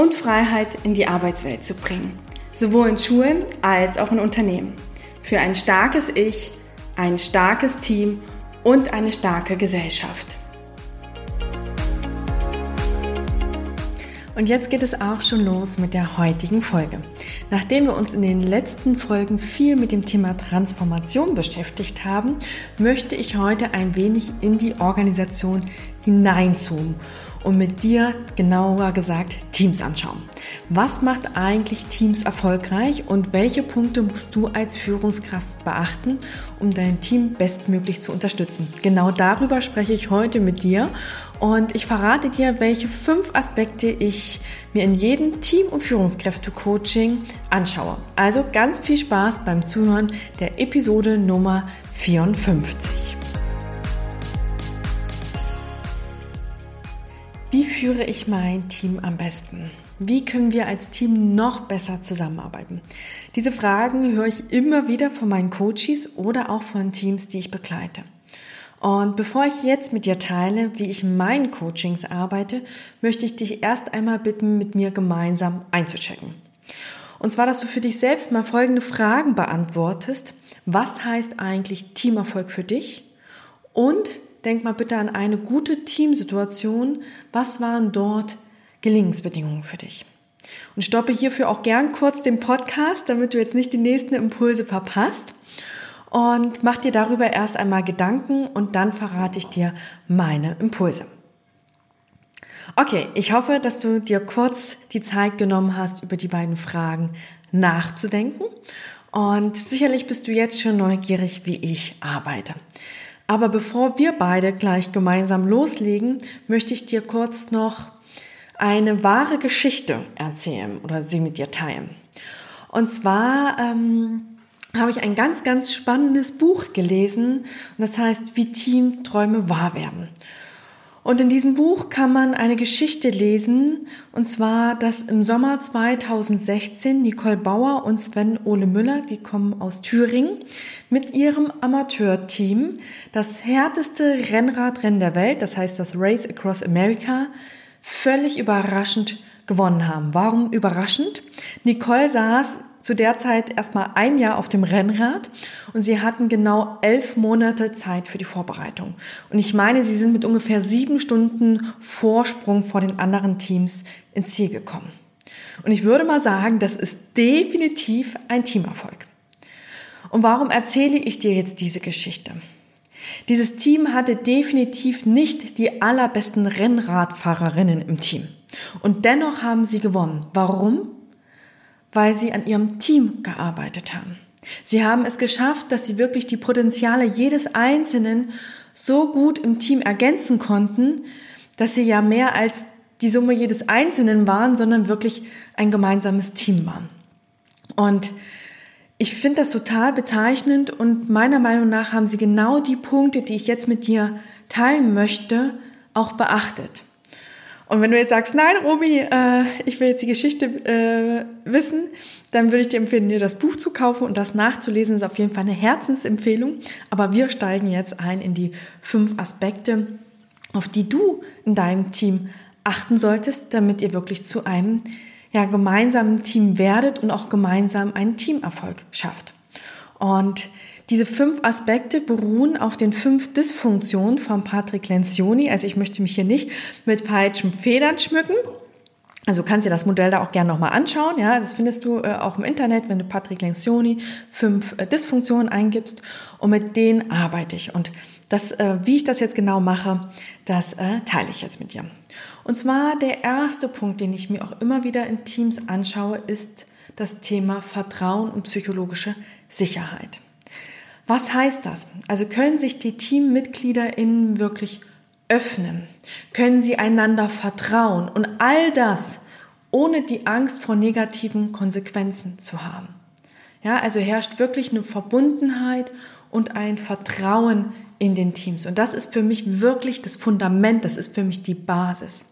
und Freiheit in die Arbeitswelt zu bringen. Sowohl in Schulen als auch in Unternehmen. Für ein starkes Ich, ein starkes Team und eine starke Gesellschaft. Und jetzt geht es auch schon los mit der heutigen Folge. Nachdem wir uns in den letzten Folgen viel mit dem Thema Transformation beschäftigt haben, möchte ich heute ein wenig in die Organisation hineinzoomen und mit dir genauer gesagt Teams anschauen. Was macht eigentlich Teams erfolgreich und welche Punkte musst du als Führungskraft beachten, um dein Team bestmöglich zu unterstützen? Genau darüber spreche ich heute mit dir und ich verrate dir, welche fünf Aspekte ich mir in jedem Team- und Führungskräfte-Coaching anschaue. Also ganz viel Spaß beim Zuhören der Episode Nummer 54. führe ich mein Team am besten? Wie können wir als Team noch besser zusammenarbeiten? Diese Fragen höre ich immer wieder von meinen Coaches oder auch von Teams, die ich begleite. Und bevor ich jetzt mit dir teile, wie ich in meinen Coachings arbeite, möchte ich dich erst einmal bitten, mit mir gemeinsam einzuchecken. Und zwar, dass du für dich selbst mal folgende Fragen beantwortest. Was heißt eigentlich Teamerfolg für dich? Und denk mal bitte an eine gute Teamsituation. Was waren dort Gelingensbedingungen für dich? Und stoppe hierfür auch gern kurz den Podcast, damit du jetzt nicht die nächsten Impulse verpasst. Und mach dir darüber erst einmal Gedanken und dann verrate ich dir meine Impulse. Okay, ich hoffe, dass du dir kurz die Zeit genommen hast, über die beiden Fragen nachzudenken. Und sicherlich bist du jetzt schon neugierig, wie ich arbeite. Aber bevor wir beide gleich gemeinsam loslegen, möchte ich dir kurz noch eine wahre Geschichte erzählen oder sie mit dir teilen. Und zwar ähm, habe ich ein ganz, ganz spannendes Buch gelesen und das heißt, wie Teamträume wahr werden. Und in diesem Buch kann man eine Geschichte lesen, und zwar, dass im Sommer 2016 Nicole Bauer und Sven Ole Müller, die kommen aus Thüringen, mit ihrem Amateurteam das härteste Rennradrennen der Welt, das heißt das Race Across America, völlig überraschend gewonnen haben. Warum überraschend? Nicole saß zu der Zeit erstmal ein Jahr auf dem Rennrad und sie hatten genau elf Monate Zeit für die Vorbereitung. Und ich meine, sie sind mit ungefähr sieben Stunden Vorsprung vor den anderen Teams ins Ziel gekommen. Und ich würde mal sagen, das ist definitiv ein Teamerfolg. Und warum erzähle ich dir jetzt diese Geschichte? Dieses Team hatte definitiv nicht die allerbesten Rennradfahrerinnen im Team. Und dennoch haben sie gewonnen. Warum? Weil sie an ihrem Team gearbeitet haben. Sie haben es geschafft, dass sie wirklich die Potenziale jedes Einzelnen so gut im Team ergänzen konnten, dass sie ja mehr als die Summe jedes Einzelnen waren, sondern wirklich ein gemeinsames Team waren. Und ich finde das total bezeichnend und meiner Meinung nach haben sie genau die Punkte, die ich jetzt mit dir teilen möchte, auch beachtet. Und wenn du jetzt sagst, nein, Romy, äh, ich will jetzt die Geschichte äh, wissen, dann würde ich dir empfehlen, dir das Buch zu kaufen und das nachzulesen. Das ist auf jeden Fall eine Herzensempfehlung. Aber wir steigen jetzt ein in die fünf Aspekte, auf die du in deinem Team achten solltest, damit ihr wirklich zu einem ja, gemeinsamen Team werdet und auch gemeinsam einen Teamerfolg schafft. Und diese fünf Aspekte beruhen auf den fünf Dysfunktionen von Patrick Lencioni. Also ich möchte mich hier nicht mit falschen Federn schmücken. Also kannst dir das Modell da auch gerne nochmal anschauen. Ja, das findest du äh, auch im Internet, wenn du Patrick Lencioni fünf äh, Dysfunktionen eingibst. Und mit denen arbeite ich. Und das, äh, wie ich das jetzt genau mache, das äh, teile ich jetzt mit dir. Und zwar der erste Punkt, den ich mir auch immer wieder in Teams anschaue, ist das Thema Vertrauen und psychologische Sicherheit. Was heißt das? Also können sich die TeammitgliederInnen wirklich öffnen? Können sie einander vertrauen? Und all das ohne die Angst vor negativen Konsequenzen zu haben. Ja, also herrscht wirklich eine Verbundenheit und ein Vertrauen in den Teams. Und das ist für mich wirklich das Fundament, das ist für mich die Basis.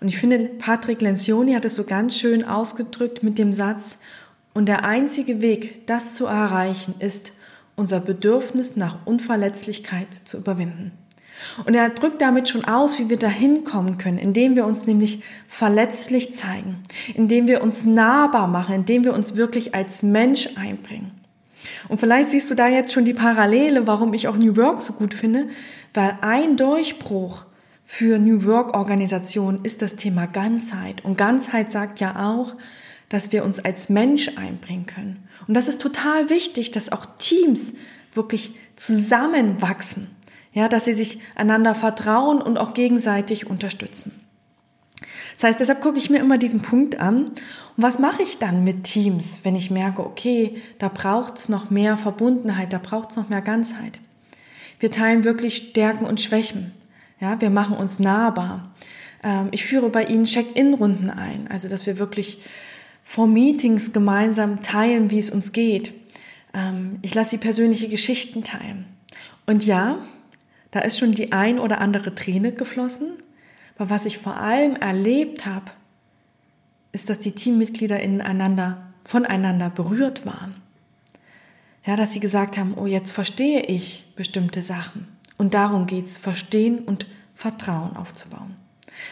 Und ich finde, Patrick Lencioni hat es so ganz schön ausgedrückt mit dem Satz, und der einzige Weg, das zu erreichen, ist, unser Bedürfnis nach Unverletzlichkeit zu überwinden. Und er drückt damit schon aus, wie wir dahin kommen können, indem wir uns nämlich verletzlich zeigen, indem wir uns nahbar machen, indem wir uns wirklich als Mensch einbringen. Und vielleicht siehst du da jetzt schon die Parallele, warum ich auch New Work so gut finde, weil ein Durchbruch für New Work Organisationen ist das Thema Ganzheit. Und Ganzheit sagt ja auch, dass wir uns als Mensch einbringen können. Und das ist total wichtig, dass auch Teams wirklich zusammenwachsen ja, dass sie sich einander vertrauen und auch gegenseitig unterstützen. Das heißt, deshalb gucke ich mir immer diesen Punkt an. Und was mache ich dann mit Teams, wenn ich merke, okay, da braucht es noch mehr Verbundenheit, da braucht es noch mehr Ganzheit. Wir teilen wirklich Stärken und Schwächen. Ja, wir machen uns nahbar. Ähm, ich führe bei Ihnen Check-in-Runden ein, also dass wir wirklich vor Meetings gemeinsam teilen, wie es uns geht. Ähm, ich lasse Sie persönliche Geschichten teilen. Und ja, da ist schon die ein oder andere Träne geflossen. Aber was ich vor allem erlebt habe, ist, dass die Teammitglieder ineinander, voneinander berührt waren. Ja, dass sie gesagt haben, oh, jetzt verstehe ich bestimmte Sachen. Und darum geht's, verstehen und Vertrauen aufzubauen.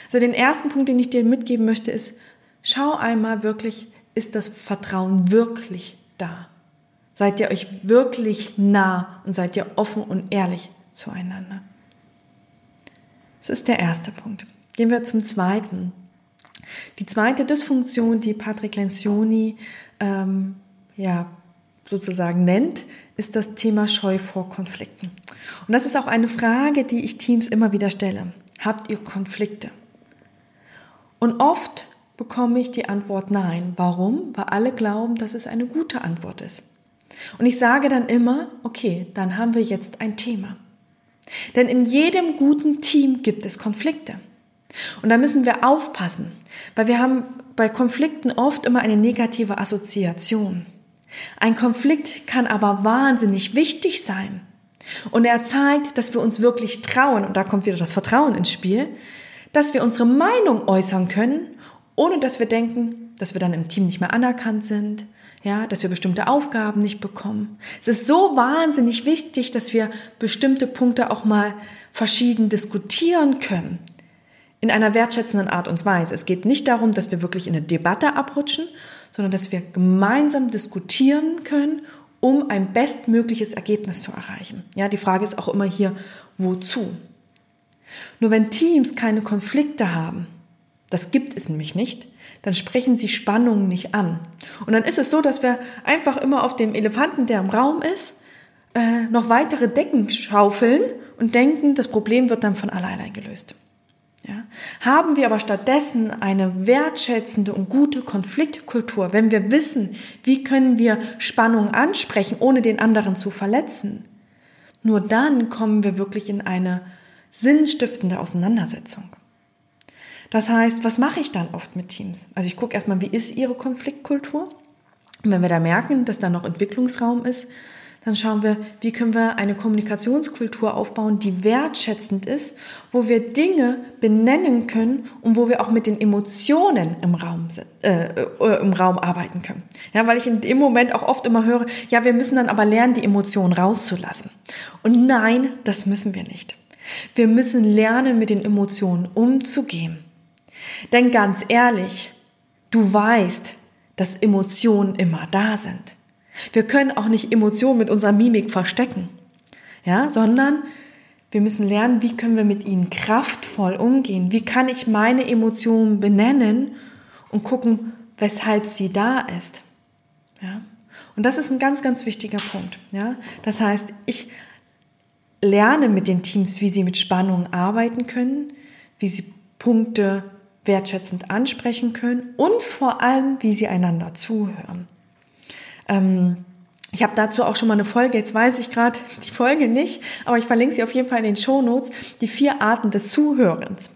Also den ersten Punkt, den ich dir mitgeben möchte, ist, schau einmal wirklich, ist das Vertrauen wirklich da? Seid ihr euch wirklich nah und seid ihr offen und ehrlich zueinander. Das ist der erste Punkt. Gehen wir zum zweiten. Die zweite Dysfunktion, die Patrick Lencioni ähm, ja, sozusagen nennt, ist das Thema Scheu vor Konflikten. Und das ist auch eine Frage, die ich Teams immer wieder stelle. Habt ihr Konflikte? Und oft bekomme ich die Antwort nein. Warum? Weil alle glauben, dass es eine gute Antwort ist. Und ich sage dann immer, okay, dann haben wir jetzt ein Thema. Denn in jedem guten Team gibt es Konflikte. Und da müssen wir aufpassen, weil wir haben bei Konflikten oft immer eine negative Assoziation. Ein Konflikt kann aber wahnsinnig wichtig sein. Und er zeigt, dass wir uns wirklich trauen, und da kommt wieder das Vertrauen ins Spiel, dass wir unsere Meinung äußern können, ohne dass wir denken, dass wir dann im Team nicht mehr anerkannt sind, ja, dass wir bestimmte Aufgaben nicht bekommen. Es ist so wahnsinnig wichtig, dass wir bestimmte Punkte auch mal verschieden diskutieren können. In einer wertschätzenden Art und Weise. Es geht nicht darum, dass wir wirklich in eine Debatte abrutschen, sondern dass wir gemeinsam diskutieren können, um ein bestmögliches Ergebnis zu erreichen. Ja, die Frage ist auch immer hier, wozu? Nur wenn Teams keine Konflikte haben, das gibt es nämlich nicht, dann sprechen sie Spannungen nicht an. Und dann ist es so, dass wir einfach immer auf dem Elefanten, der im Raum ist, äh, noch weitere Decken schaufeln und denken, das Problem wird dann von alleine gelöst. Ja? Haben wir aber stattdessen eine wertschätzende und gute Konfliktkultur, wenn wir wissen, wie können wir Spannungen ansprechen, ohne den anderen zu verletzen, nur dann kommen wir wirklich in eine sinnstiftende Auseinandersetzung. Das heißt, was mache ich dann oft mit Teams? Also ich gucke erstmal, wie ist ihre Konfliktkultur? Und wenn wir da merken, dass da noch Entwicklungsraum ist, dann schauen wir, wie können wir eine Kommunikationskultur aufbauen, die wertschätzend ist, wo wir Dinge benennen können und wo wir auch mit den Emotionen im Raum, äh, äh, im Raum arbeiten können. Ja, weil ich in dem Moment auch oft immer höre, ja, wir müssen dann aber lernen, die Emotionen rauszulassen. Und nein, das müssen wir nicht. Wir müssen lernen, mit den Emotionen umzugehen. Denn ganz ehrlich, du weißt, dass Emotionen immer da sind. Wir können auch nicht Emotionen mit unserer Mimik verstecken, ja, sondern wir müssen lernen, wie können wir mit ihnen kraftvoll umgehen? Wie kann ich meine Emotionen benennen und gucken, weshalb sie da ist? Ja? Und das ist ein ganz, ganz wichtiger Punkt. Ja? Das heißt, ich lerne mit den Teams, wie sie mit Spannungen arbeiten können, wie sie Punkte wertschätzend ansprechen können und vor allem, wie sie einander zuhören. Ähm, ich habe dazu auch schon mal eine Folge, jetzt weiß ich gerade die Folge nicht, aber ich verlinke sie auf jeden Fall in den Show Notes, die vier Arten des Zuhörens.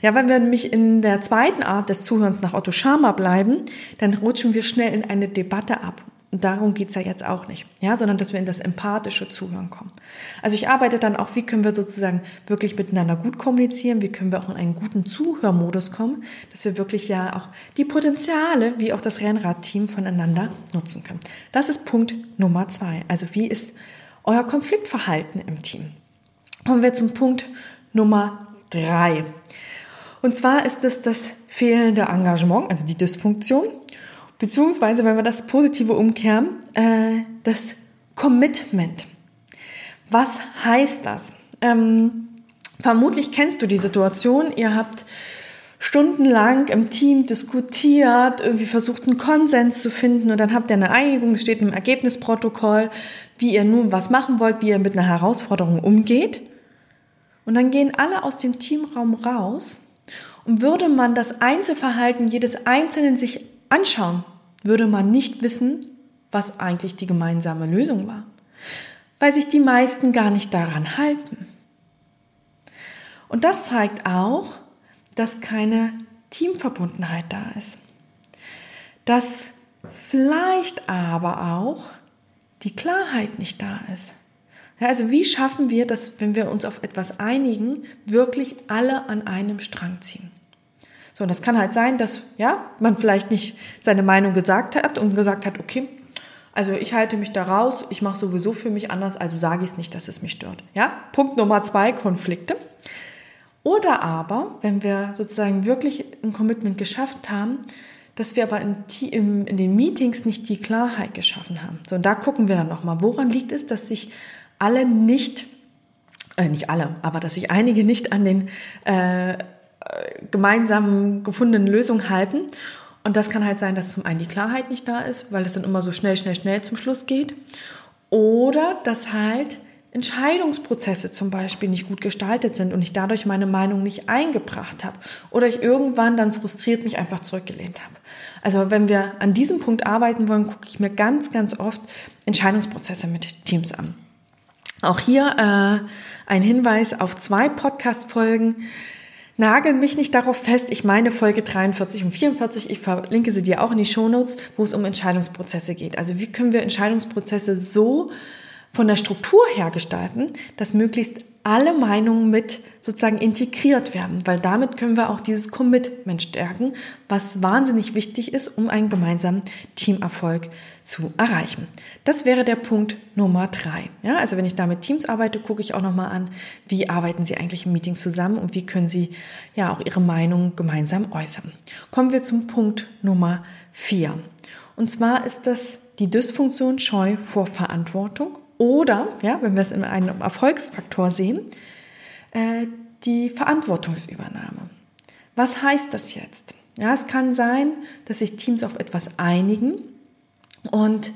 Ja, wenn wir nämlich in der zweiten Art des Zuhörens nach Otto Schama bleiben, dann rutschen wir schnell in eine Debatte ab. Und darum geht's ja jetzt auch nicht, ja, sondern dass wir in das empathische Zuhören kommen. Also ich arbeite dann auch, wie können wir sozusagen wirklich miteinander gut kommunizieren, wie können wir auch in einen guten Zuhörmodus kommen, dass wir wirklich ja auch die Potenziale, wie auch das Rennradteam voneinander nutzen können. Das ist Punkt Nummer zwei. Also wie ist euer Konfliktverhalten im Team? Kommen wir zum Punkt Nummer drei. Und zwar ist es das fehlende Engagement, also die Dysfunktion. Beziehungsweise, wenn wir das Positive umkehren, äh, das Commitment. Was heißt das? Ähm, vermutlich kennst du die Situation, ihr habt stundenlang im Team diskutiert, irgendwie versucht, einen Konsens zu finden und dann habt ihr eine Einigung, steht im Ergebnisprotokoll, wie ihr nun was machen wollt, wie ihr mit einer Herausforderung umgeht. Und dann gehen alle aus dem Teamraum raus und würde man das Einzelverhalten jedes Einzelnen sich anschauen, würde man nicht wissen, was eigentlich die gemeinsame Lösung war, weil sich die meisten gar nicht daran halten. Und das zeigt auch, dass keine Teamverbundenheit da ist. Dass vielleicht aber auch die Klarheit nicht da ist. Ja, also wie schaffen wir das, wenn wir uns auf etwas einigen, wirklich alle an einem Strang ziehen? So, und das kann halt sein, dass ja, man vielleicht nicht seine Meinung gesagt hat und gesagt hat, okay, also ich halte mich da raus, ich mache sowieso für mich anders, also sage ich es nicht, dass es mich stört. Ja? Punkt Nummer zwei, Konflikte. Oder aber, wenn wir sozusagen wirklich ein Commitment geschafft haben, dass wir aber in, in, den Meetings nicht die Klarheit geschaffen haben. So, und da gucken wir dann nochmal, woran liegt es, dass sich alle nicht, äh, nicht alle, aber dass sich einige nicht an den äh, gemeinsam gefundenen Lösung halten. Und das kann halt sein, dass zum einen die Klarheit nicht da ist, weil es dann immer so schnell, schnell, schnell zum Schluss geht. Oder dass halt Entscheidungsprozesse zum Beispiel nicht gut gestaltet sind und ich dadurch meine Meinung nicht eingebracht habe. Oder ich irgendwann dann frustriert mich einfach zurückgelehnt habe. Also wenn wir an diesem Punkt arbeiten wollen, gucke ich mir ganz, ganz oft Entscheidungsprozesse mit Teams an. Auch hier äh, ein Hinweis auf zwei Podcast-Folgen Nagel mich nicht darauf fest. Ich meine Folge 43 und 44. Ich verlinke sie dir auch in die Shownotes, wo es um Entscheidungsprozesse geht. Also wie können wir Entscheidungsprozesse so von der Struktur her gestalten, dass möglichst alle Meinungen mit sozusagen integriert werden, weil damit können wir auch dieses Commitment stärken, was wahnsinnig wichtig ist, um einen gemeinsamen Teamerfolg zu erreichen. Das wäre der Punkt Nummer drei. Ja, also wenn ich da mit Teams arbeite, gucke ich auch nochmal an, wie arbeiten sie eigentlich im Meeting zusammen und wie können sie ja auch ihre Meinung gemeinsam äußern. Kommen wir zum Punkt Nummer vier. Und zwar ist das die Dysfunktion Scheu vor Verantwortung oder, ja, wenn wir es in einem Erfolgsfaktor sehen, äh, die Verantwortungsübernahme. Was heißt das jetzt? Ja, es kann sein, dass sich Teams auf etwas einigen und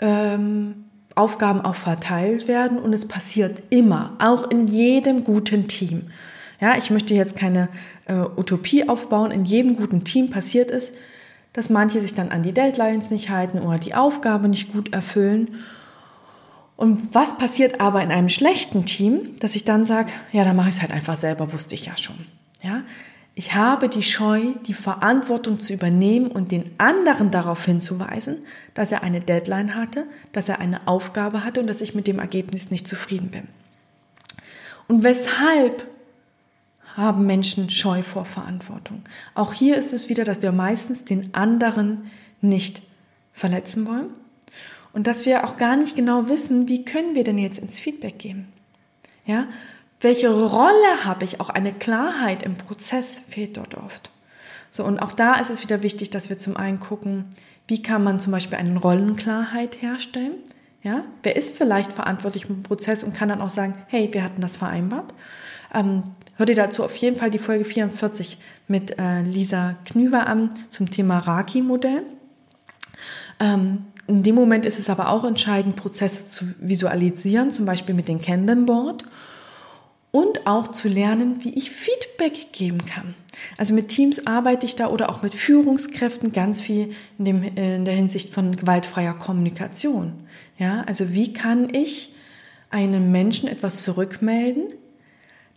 ähm, Aufgaben auch verteilt werden und es passiert immer, auch in jedem guten Team. Ja, ich möchte jetzt keine äh, Utopie aufbauen. In jedem guten Team passiert es, dass manche sich dann an die Deadlines nicht halten oder die Aufgabe nicht gut erfüllen und was passiert aber in einem schlechten Team, dass ich dann sage, ja, dann mache ich es halt einfach selber, wusste ich ja schon. Ja? Ich habe die Scheu, die Verantwortung zu übernehmen und den anderen darauf hinzuweisen, dass er eine Deadline hatte, dass er eine Aufgabe hatte und dass ich mit dem Ergebnis nicht zufrieden bin. Und weshalb haben Menschen Scheu vor Verantwortung? Auch hier ist es wieder, dass wir meistens den anderen nicht verletzen wollen und dass wir auch gar nicht genau wissen, wie können wir denn jetzt ins Feedback gehen? Ja? Welche Rolle habe ich? Auch eine Klarheit im Prozess fehlt dort oft. So, und auch da ist es wieder wichtig, dass wir zum einen gucken, wie kann man zum Beispiel eine Rollenklarheit herstellen? Ja, wer ist vielleicht verantwortlich im Prozess und kann dann auch sagen, hey, wir hatten das vereinbart. Ähm, hör dir dazu auf jeden Fall die Folge 44 mit äh, Lisa Knüver an zum Thema Raki-Modell. Ähm, in dem Moment ist es aber auch entscheidend, Prozesse zu visualisieren, zum Beispiel mit dem Kanban Board und auch zu lernen, wie ich Feedback geben kann. Also mit Teams arbeite ich da oder auch mit Führungskräften ganz viel in, dem, in der Hinsicht von gewaltfreier Kommunikation. Ja, also wie kann ich einem Menschen etwas zurückmelden,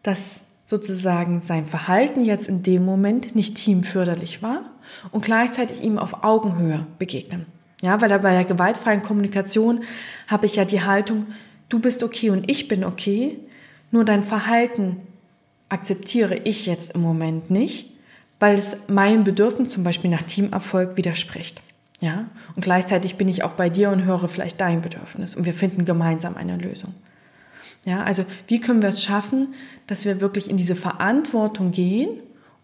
das sozusagen sein Verhalten jetzt in dem Moment nicht teamförderlich war und gleichzeitig ihm auf Augenhöhe begegnen. Ja, weil bei der gewaltfreien Kommunikation habe ich ja die Haltung, du bist okay und ich bin okay, nur dein Verhalten akzeptiere ich jetzt im Moment nicht, weil es meinem Bedürfnis zum Beispiel nach Teamerfolg widerspricht. Ja, und gleichzeitig bin ich auch bei dir und höre vielleicht dein Bedürfnis und wir finden gemeinsam eine Lösung. Ja, also wie können wir es schaffen, dass wir wirklich in diese Verantwortung gehen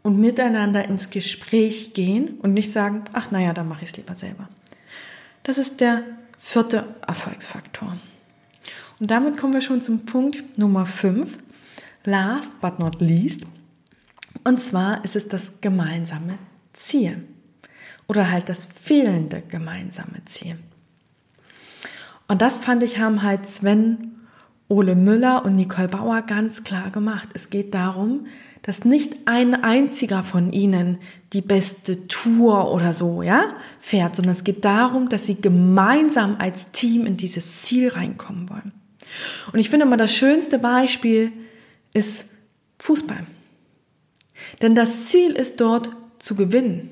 und miteinander ins Gespräch gehen und nicht sagen, ach naja, dann mache ich es lieber selber. Das ist der vierte Erfolgsfaktor. Und damit kommen wir schon zum Punkt Nummer 5, last but not least. Und zwar ist es das gemeinsame Ziel oder halt das fehlende gemeinsame Ziel. Und das fand ich, haben halt Sven, Ole Müller und Nicole Bauer ganz klar gemacht. Es geht darum, dass nicht ein einziger von ihnen die beste Tour oder so, ja, fährt, sondern es geht darum, dass sie gemeinsam als Team in dieses Ziel reinkommen wollen. Und ich finde mal, das schönste Beispiel ist Fußball. Denn das Ziel ist dort zu gewinnen.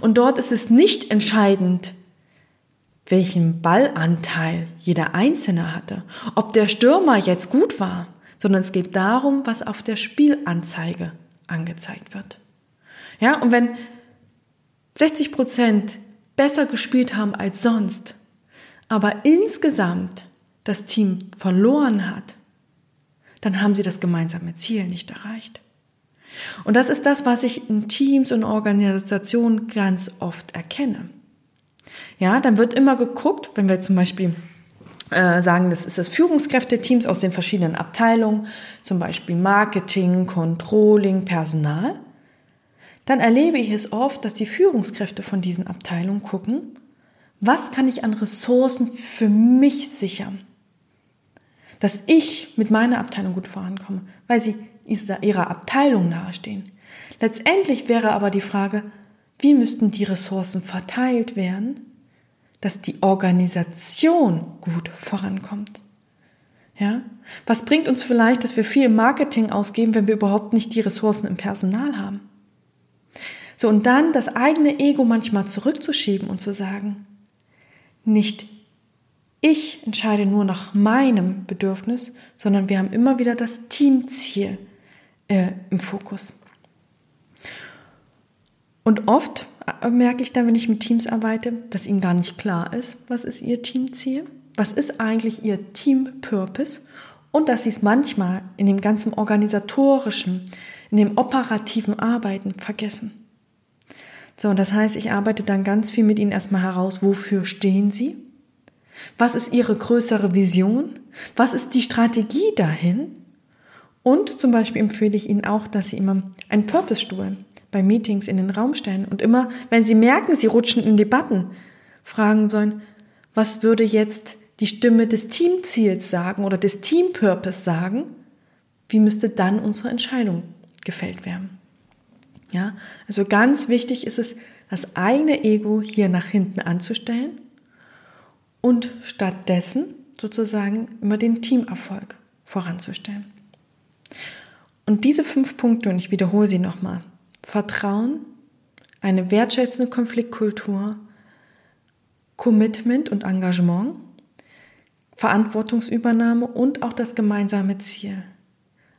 Und dort ist es nicht entscheidend, welchen Ballanteil jeder Einzelne hatte, ob der Stürmer jetzt gut war, sondern es geht darum, was auf der Spielanzeige angezeigt wird. Ja, und wenn 60 Prozent besser gespielt haben als sonst, aber insgesamt das Team verloren hat, dann haben sie das gemeinsame Ziel nicht erreicht. Und das ist das, was ich in Teams und Organisationen ganz oft erkenne. Ja, dann wird immer geguckt, wenn wir zum Beispiel sagen, das ist das Führungskräfteteams aus den verschiedenen Abteilungen, zum Beispiel Marketing, Controlling, Personal, dann erlebe ich es oft, dass die Führungskräfte von diesen Abteilungen gucken, was kann ich an Ressourcen für mich sichern, dass ich mit meiner Abteilung gut vorankomme, weil sie ihrer Abteilung nahestehen. Letztendlich wäre aber die Frage, wie müssten die Ressourcen verteilt werden, dass die Organisation gut vorankommt. Ja? Was bringt uns vielleicht, dass wir viel Marketing ausgeben, wenn wir überhaupt nicht die Ressourcen im Personal haben? So, und dann das eigene Ego manchmal zurückzuschieben und zu sagen, nicht ich entscheide nur nach meinem Bedürfnis, sondern wir haben immer wieder das Teamziel äh, im Fokus. Und oft merke ich dann, wenn ich mit Teams arbeite, dass ihnen gar nicht klar ist, was ist ihr Teamziel, was ist eigentlich ihr Team-Purpose und dass sie es manchmal in dem ganzen organisatorischen, in dem operativen Arbeiten vergessen. So, und das heißt, ich arbeite dann ganz viel mit ihnen erstmal heraus, wofür stehen sie? Was ist ihre größere Vision? Was ist die Strategie dahin? Und zum Beispiel empfehle ich ihnen auch, dass sie immer einen Purpose-Stuhl bei Meetings in den Raum stellen und immer, wenn sie merken, sie rutschen in Debatten, fragen sollen, was würde jetzt die Stimme des Teamziels sagen oder des Team-Purpose sagen? Wie müsste dann unsere Entscheidung gefällt werden? Ja, also ganz wichtig ist es, das eigene Ego hier nach hinten anzustellen und stattdessen sozusagen immer den Teamerfolg voranzustellen. Und diese fünf Punkte, und ich wiederhole sie nochmal, Vertrauen, eine wertschätzende Konfliktkultur, Commitment und Engagement, Verantwortungsübernahme und auch das gemeinsame Ziel.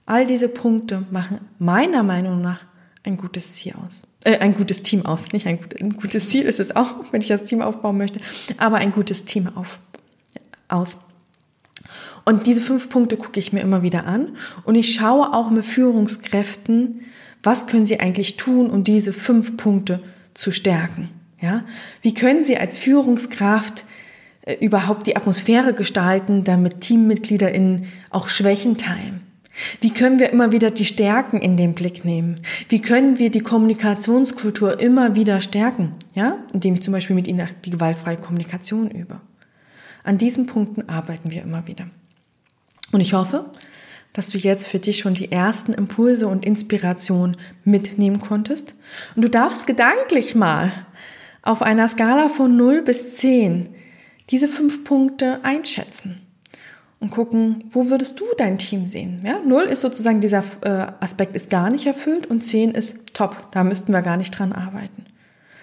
All diese Punkte machen meiner Meinung nach ein gutes Ziel aus. Äh, ein gutes Team aus. Nicht ein, ein, gutes Ziel ist es auch, wenn ich das Team aufbauen möchte, aber ein gutes Team auf, aus. Und diese fünf Punkte gucke ich mir immer wieder an und ich schaue auch mit Führungskräften, was können sie eigentlich tun, um diese fünf Punkte zu stärken. Ja? Wie können sie als Führungskraft äh, überhaupt die Atmosphäre gestalten, damit TeammitgliederInnen auch Schwächen teilen? Wie können wir immer wieder die Stärken in den Blick nehmen? Wie können wir die Kommunikationskultur immer wieder stärken? Ja, indem ich zum Beispiel mit Ihnen die gewaltfreie Kommunikation übe. An diesen Punkten arbeiten wir immer wieder. Und ich hoffe, dass du jetzt für dich schon die ersten Impulse und Inspirationen mitnehmen konntest. Und du darfst gedanklich mal auf einer Skala von 0 bis 10 diese fünf Punkte einschätzen. und gucken, wo würdest du dein Team sehen? Ja, null ist sozusagen dieser äh, Aspekt ist gar nicht erfüllt und zehn ist top. Da müssten wir gar nicht dran arbeiten,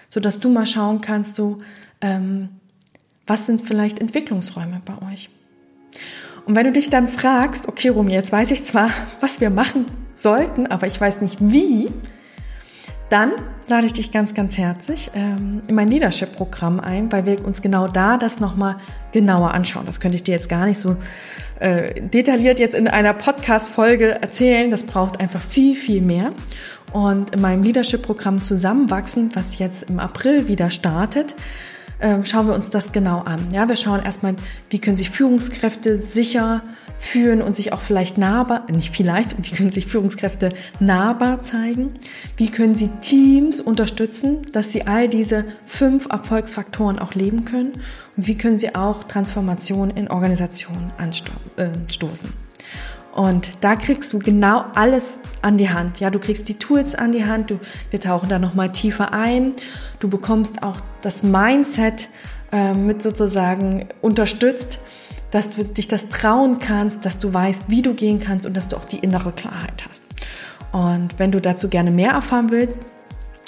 so dass du mal schauen kannst, so ähm, was sind vielleicht Entwicklungsräume bei euch? Und wenn du dich dann fragst, okay, Romy, jetzt weiß ich zwar, was wir machen sollten, aber ich weiß nicht wie, dann lade ich dich ganz, ganz herzlich ähm, in mein Leadership-Programm ein, weil wir uns genau da das nochmal genauer anschauen. Das könnte ich dir jetzt gar nicht so äh, detailliert jetzt in einer Podcast-Folge erzählen. Das braucht einfach viel, viel mehr. Und in meinem Leadership-Programm Zusammenwachsen, was jetzt im April wieder startet, ähm, schauen wir uns das genau an. Ja, wir schauen erstmal, wie können sich Führungskräfte sicher führen und sich auch vielleicht nahbar, nicht vielleicht, wie können sich Führungskräfte nahbar zeigen? Wie können sie Teams unterstützen, dass sie all diese fünf Erfolgsfaktoren auch leben können? Und wie können sie auch Transformation in Organisationen anstoßen? Und da kriegst du genau alles an die Hand. Ja, du kriegst die Tools an die Hand. Du, wir tauchen da nochmal tiefer ein. Du bekommst auch das Mindset äh, mit sozusagen unterstützt, dass du dich das trauen kannst, dass du weißt, wie du gehen kannst und dass du auch die innere Klarheit hast. Und wenn du dazu gerne mehr erfahren willst,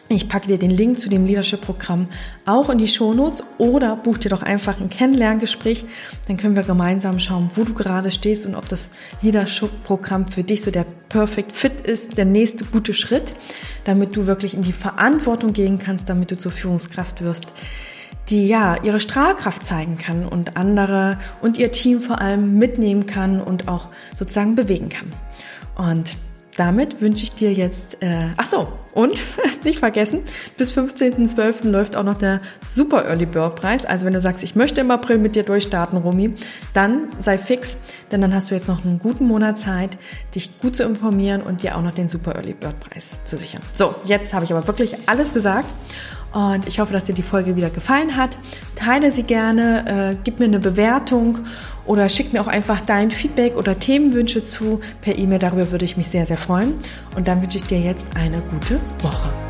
ich packe dir den Link zu dem Leadership-Programm auch in die Shownotes oder buch dir doch einfach ein Kennenlerngespräch. Dann können wir gemeinsam schauen, wo du gerade stehst und ob das Leadership-Programm für dich so der Perfect Fit ist, der nächste gute Schritt, damit du wirklich in die Verantwortung gehen kannst, damit du zur Führungskraft wirst, die ja ihre Strahlkraft zeigen kann und andere und ihr Team vor allem mitnehmen kann und auch sozusagen bewegen kann. Und damit wünsche ich dir jetzt, äh, ach so, und nicht vergessen, bis 15.12. läuft auch noch der Super Early Bird Preis. Also wenn du sagst, ich möchte im April mit dir durchstarten, Romy, dann sei fix, denn dann hast du jetzt noch einen guten Monat Zeit, dich gut zu informieren und dir auch noch den Super Early Bird Preis zu sichern. So, jetzt habe ich aber wirklich alles gesagt und ich hoffe, dass dir die Folge wieder gefallen hat. Teile sie gerne, äh, gib mir eine Bewertung oder schick mir auch einfach dein Feedback oder Themenwünsche zu per E-Mail. Darüber würde ich mich sehr, sehr freuen. Und dann wünsche ich dir jetzt eine gute Woche.